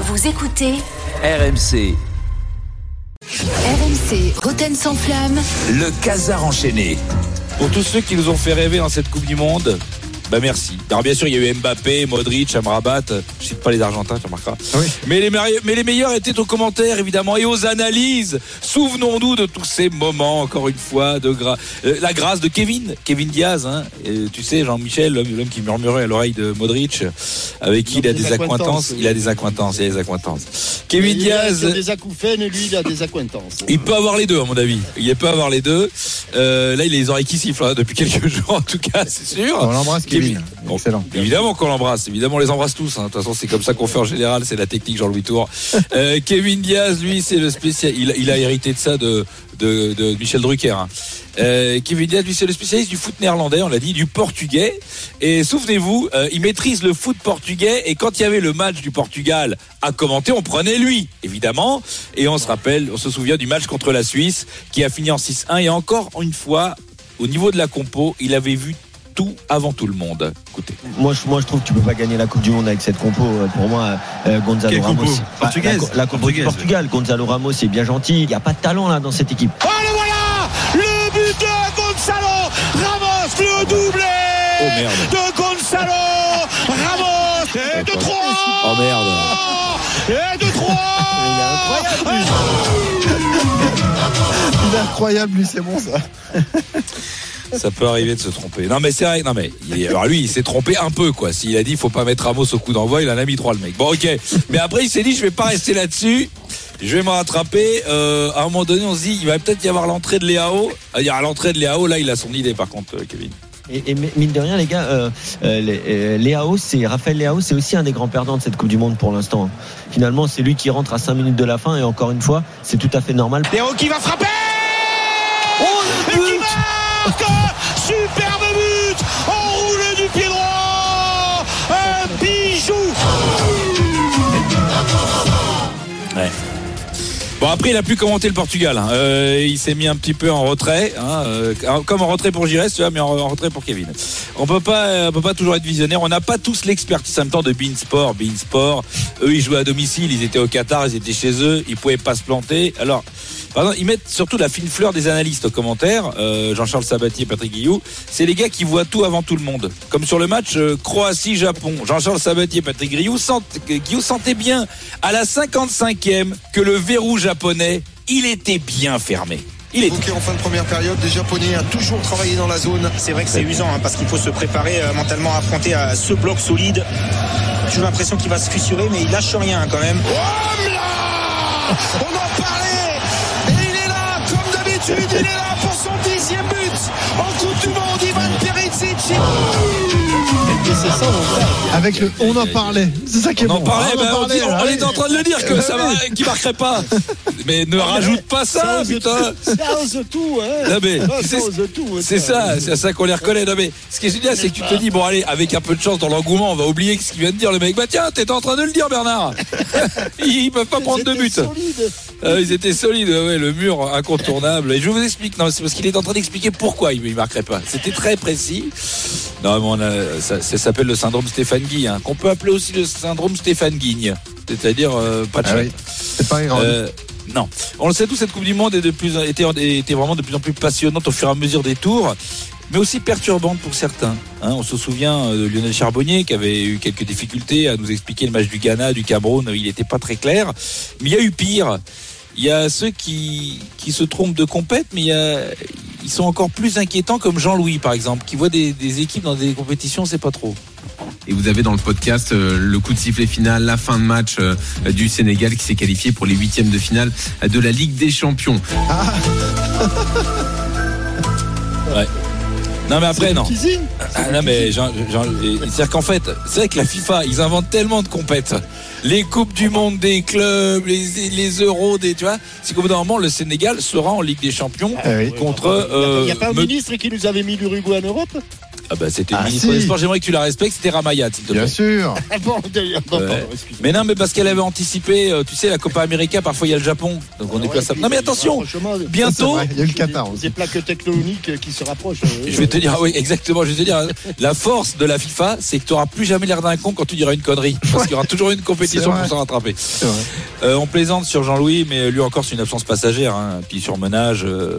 Vous écoutez RMC, RMC Roten sans flamme. le casar enchaîné. Pour tous ceux qui nous ont fait rêver dans cette Coupe du Monde, bah merci. Alors bien sûr, il y a eu Mbappé, Modric, Amrabat, je cite pas les Argentins, tu remarqueras. Mais, les mais les meilleurs étaient aux commentaires, évidemment, et aux analyses. Souvenons-nous de tous ces moments, encore une fois, de gra- euh, la grâce de Kevin, Kevin Diaz. Hein. Et tu sais, Jean-Michel, l'homme qui murmurait à l'oreille de Modric, avec qui il a des des accointances. Il a des accointances, il a des accointances. Kevin Il a Diaz... des acouphènes, lui, il a des accointances. Il peut avoir les deux, à mon avis. Il peut avoir les deux. Euh, là, il a les oreilles qui sifflent hein, depuis quelques jours, en tout cas, c'est sûr. On l'embrasse, Kevin. Bon, Excellent. Évidemment qu'on l'embrasse. Évidemment, on les embrasse tous. hein. De toute façon, c'est comme ça qu'on fait en général. C'est la technique Jean-Louis Tour. Euh, Kevin Diaz, lui, c'est le spécial. Il, a- il a hérité de ça de, de, de Michel Drucker. hein. Euh, Kevin Diaz, lui, c'est le spécialiste du foot néerlandais, on l'a dit, du portugais. Et souvenez-vous, euh, il maîtrise le foot portugais. Et quand il y avait le match du Portugal à commenter, on prenait lui, évidemment. Et on se rappelle, on se souvient du match contre la Suisse qui a fini en 6-1. Et encore une fois, au niveau de la compo, il avait vu tout avant tout le monde. Écoutez. Moi je, moi, je trouve que tu peux pas gagner la Coupe du Monde avec cette compo. Euh, Pour moi, euh, Gonzalo Quelle Ramos. compo Bah, Portugaise La, la compo du Portugaise. Portugal. Gonzalo Ramos est bien gentil. Il n'y a pas de talent là dans cette équipe. Oh, le voilà Le but de Gonzalo Ramos, le doublé Oh merde. de Gonzalo Ramos Et de 3 Oh merde. Et de 3 Il est incroyable, lui, c'est bon ça. Ça peut arriver de se tromper. Non mais c'est vrai, non mais il- alors lui il s'est trompé un peu quoi. S'il a dit faut pas mettre Ramos au coup d'envoi, il en a mis trois le mec. Bon ok. Mais après il s'est dit je vais pas rester là-dessus. Je vais me rattraper. Euh, à un moment donné on se dit il va peut-être y avoir l'entrée de Léao. Il y a l'entrée de Léao là il a son idée par contre euh, Kevin. Et, et mine de rien, les gars, euh, euh, Léao, c'est Raphaël Léao, c'est aussi un des grands perdants de cette Coupe du Monde pour l'instant. Finalement, c'est lui qui rentre à 5 minutes de la fin et encore une fois, c'est tout à fait normal. Léo qui va frapper Et qui Superbe but Enroulé du pied droit Un bijou. Bon après il a pu commenter le Portugal. hein. Euh, il s'est mis un petit peu en retrait, hein, euh, comme en retrait pour Gires, tu mais en, en retrait pour Kevin. On peut pas, euh, on peut pas toujours être visionnaire. On n'a pas tous l'expertise en même temps de Beansport. Beansport, eux ils jouaient à domicile, ils étaient au Qatar, ils étaient chez eux, ils pouvaient pas se planter. Alors, par exemple, ils mettent surtout la fine fleur des analystes aux commentaires. Euh, Jean-Charles Sabatier, Patrick Guillou, c'est les gars qui voient tout avant tout le monde. Comme sur le match euh, Croatie-Japon, Jean-Charles Sabatier, Patrick Guillou, sent, Guillou sentait bien à la 55e que le verrou japonais, il était bien fermé. Il. Ok, en fin de première période, les Japonais a toujours travaillé dans la zone. C'est vrai que c'est usant hein, parce qu'il faut se préparer euh, mentalement à affronter à ce bloc solide. J'ai l'impression qu'il va se fissurer, mais il lâche rien hein, quand même. Oh là On en parlait d'habitude, il est là pour son dixième but. En Coupe du Monde, Ivan Perisic c'est ça, on Avec le on en parlait. C'est ça qui est On en bon. parlait, Ah, ben, on, dit- on allez. était en train de le dire que ça va, qu'il marquerait pas. Mais ne rajoute pas ça, putain. tout, hein c'est- ça C'est à ça qu'on les reconnaît. Non mais ce qui est génial, c'est que tu te dis bon allez, avec un peu de chance dans l'engouement, on va oublier ce qu'il vient de dire le mec. Bah tiens, t'étais en train de le dire Bernard. Ils peuvent pas prendre de but. Euh, ils étaient solides, ouais, le mur incontournable. Et je vous explique, non, c'est parce qu'il est en train d'expliquer pourquoi il ne marquerait pas. C'était très précis. Non, mais on a, ça, ça s'appelle le syndrome Stéphane Guy, hein, qu'on peut appeler aussi le syndrome Stéphane Guigne. C'est-à-dire euh, pas de Ah oui. C'est pas grave. Euh, non. On le sait tous, cette Coupe du Monde est de plus, était, était vraiment de plus en plus passionnante au fur et à mesure des tours, mais aussi perturbante pour certains. hein. on se souvient de Lionel Charbonnier qui avait eu quelques difficultés à nous expliquer le match du Ghana, du Cameroun, il n'était pas très clair. Mais il y a eu pire. Il y a ceux qui, qui se trompent de compète, mais il y a, ils sont encore plus inquiétants comme Jean-Louis par exemple, qui voit des, des équipes dans des compétitions, c'est pas trop. Et vous avez dans le podcast euh, le coup de sifflet final, la fin de match euh, du Sénégal qui s'est qualifié pour les huitièmes de finale de la Ligue des Champions. Non mais après non. Ah, non mais c'est-à-dire qu'en fait, c'est vrai que la FIFA, ils inventent tellement de compètes les coupes du monde des clubs, les, les euros, des, tu vois. C'est qu'au bout d'un moment, le Sénégal sera en Ligue des Champions Ah oui. contre. Il n'y a euh, pas un me- ministre qui nous avait mis l'Uruguay en Europe? Ah bah c'était Ah, le ministre si. des Sports. J'aimerais que tu la respectes. C'était Ramayad, s'il te plaît. Bien sûr. Ah bon, d'ailleurs, non, Ouais. pardon, excuse-moi. Mais non, mais parce qu'elle avait anticipé, euh, tu sais, la Copa América, parfois il y a le Japon. Donc on est Ouais, plus à Non mais attention, bientôt. Il y a eu le Qatar Des plaques tectoniques qui se rapprochent. je vais te dire, ah oui, exactement, je vais te dire, la force de la FIFA, c'est que tu n'auras plus jamais l'air d'un con quand tu diras une connerie. Parce qu'il y aura toujours une compétition pour s'en rattraper. Euh, on plaisante sur Jean-Louis, mais lui encore, c'est une absence passagère. Hein. Puis sur Menage, euh,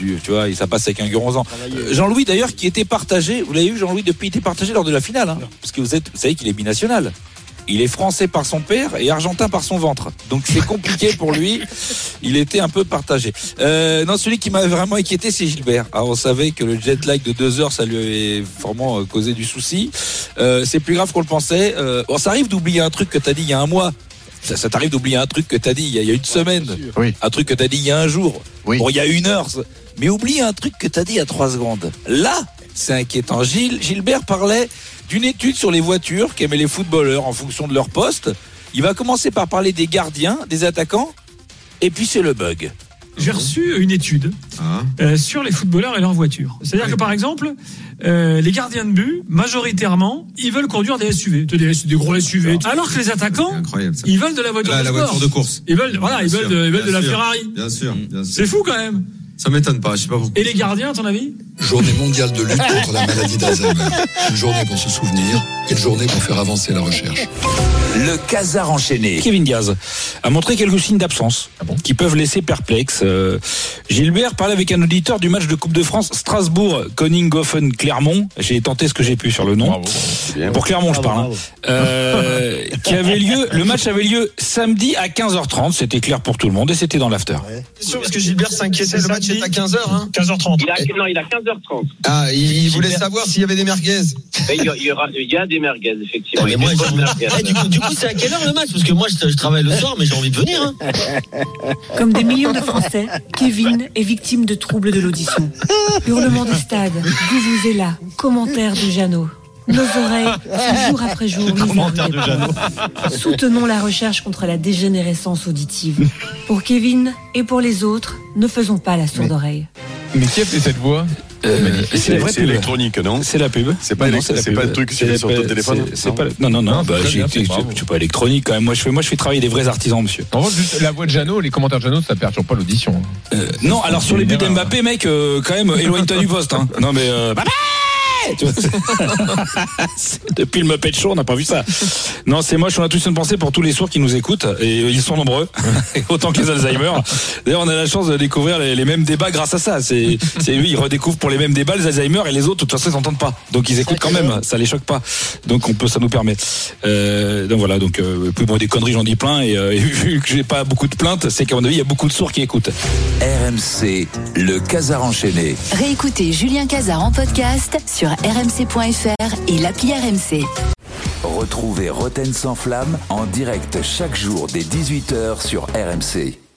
du, tu vois, et ça passe avec un Guronzan. Euh, Jean-Louis d'ailleurs qui était partagé, vous l'avez vu Jean-Louis depuis il était partagé lors de la finale, hein, parce que vous, êtes, vous savez qu'il est binational. Il est français par son père et argentin par son ventre. Donc c'est compliqué pour lui. Il était un peu partagé. Euh, non, celui qui m'avait vraiment inquiété, c'est Gilbert. Alors on savait que le jet lag de deux heures, ça lui avait vraiment euh, causé du souci. Euh, c'est plus grave qu'on le pensait. Euh, bon, ça arrive d'oublier un truc que t'as dit il y a un mois. Ça, ça t'arrive d'oublier un truc que t'as dit il y a, il y a une semaine. Oui. Un truc que t'as dit il y a un jour. Oui. Bon, il y a une heure. Mais oublie un truc que t'as dit il y a trois secondes. Là, c'est inquiétant. Gilles, Gilbert parlait d'une étude sur les voitures qu'aimaient les footballeurs en fonction de leur poste. Il va commencer par parler des gardiens, des attaquants, et puis c'est le bug. J'ai reçu une étude Ah. euh, sur les footballeurs et leurs voitures. C'est-à-dire que par exemple, euh, les gardiens de but, majoritairement, ils veulent conduire des SUV, des, des gros SUV. Alors que les attaquants, ils veulent de la voiture, La, de, la sport. voiture de course. Ils veulent, voilà, ils veulent, sûr, de, ils veulent de la sûr. Ferrari. Bien sûr, bien sûr. C'est fou quand même. Ça m'étonne pas, je sais pas pourquoi. Et les gardiens, à ton avis? Journée mondiale de lutte contre la maladie d'Alzheimer. Une journée pour se souvenir, une journée pour faire avancer la recherche. Le casar enchaîné. Kevin Diaz a montré quelques signes d'absence Ah qui peuvent laisser perplexe. Euh, Gilbert parlait avec un auditeur du match de Coupe de France Strasbourg, Koninghofen, Clermont. J'ai tenté ce que j'ai pu sur le nom. Pour Clermont, je parle. hein. Euh, qui avait lieu. Le match avait lieu samedi à 15h30. C'était clair pour tout le monde et c'était dans l'after. C'est sûr, parce que Gilbert s'inquiétait, le match est à 15h. Hein 15h30. Il a, non, il a 15h30. ah, il, il voulait savoir s'il y avait des merguez. Il y, a- il y aura, il y a des merguez, effectivement. Mais Il y a moi, des merguez. Eh, du coup, du coup, c'est à quelle heure le match? Parce que moi, je, je travaille le soir, mais j'ai envie de venir. Hein. Comme des millions de Français, Kevin est victime de troubles de l'audition. Hurlements de stade, vous vous là, commentaires de Jeannot. Nos oreilles, jour après jour. Soutenons la recherche contre la dégénérescence auditive. Pour Kevin et pour les autres, ne faisons pas la sourde oreille. Mais qui a fait cette voix? Euh, c'est la vraie C'est pub. électronique, non? C'est la pub. C'est pas Non, pas le truc que sur ton téléphone, c'est- c'est non pas Non, non, non. Non, bah, je suis pas électronique quand même. Moi, je fais, moi, je fais travailler des vrais artisans, monsieur. En revanche, juste la voix de Jeannot, les commentaires de Jeannot, ça perturbe pas l'audition. Euh, non, alors sur les buts d'Mbappé, mec, euh, quand même, éloigne-toi du poste. Hein. Non, mais euh, Tu vois, Depuis le Muppet Show, on n'a pas vu ça. Non, c'est moche. On a tous une pensée pour tous les sourds qui nous écoutent et ils sont nombreux, autant que les Alzheimer. D'ailleurs, on a la chance de découvrir les, les mêmes débats grâce à ça. C'est, eux, ils redécouvrent pour les mêmes débats les Alzheimer et les autres. De toute façon, ils n'entendent pas, donc ils écoutent quand même. Ça les choque pas. Donc on peut, ça nous permet. Euh, donc voilà. Donc euh, plus bon des conneries, j'en dis plein. Et, euh, et vu que j'ai pas beaucoup de plaintes, c'est qu'à mon avis, il y a beaucoup de sourds qui écoutent. RMC, le casar enchaîné. Réécoutez Julien Cazard en podcast rmc.fr et l'appli RMC. Retrouvez Roten sans flamme en direct chaque jour dès 18h sur RMC.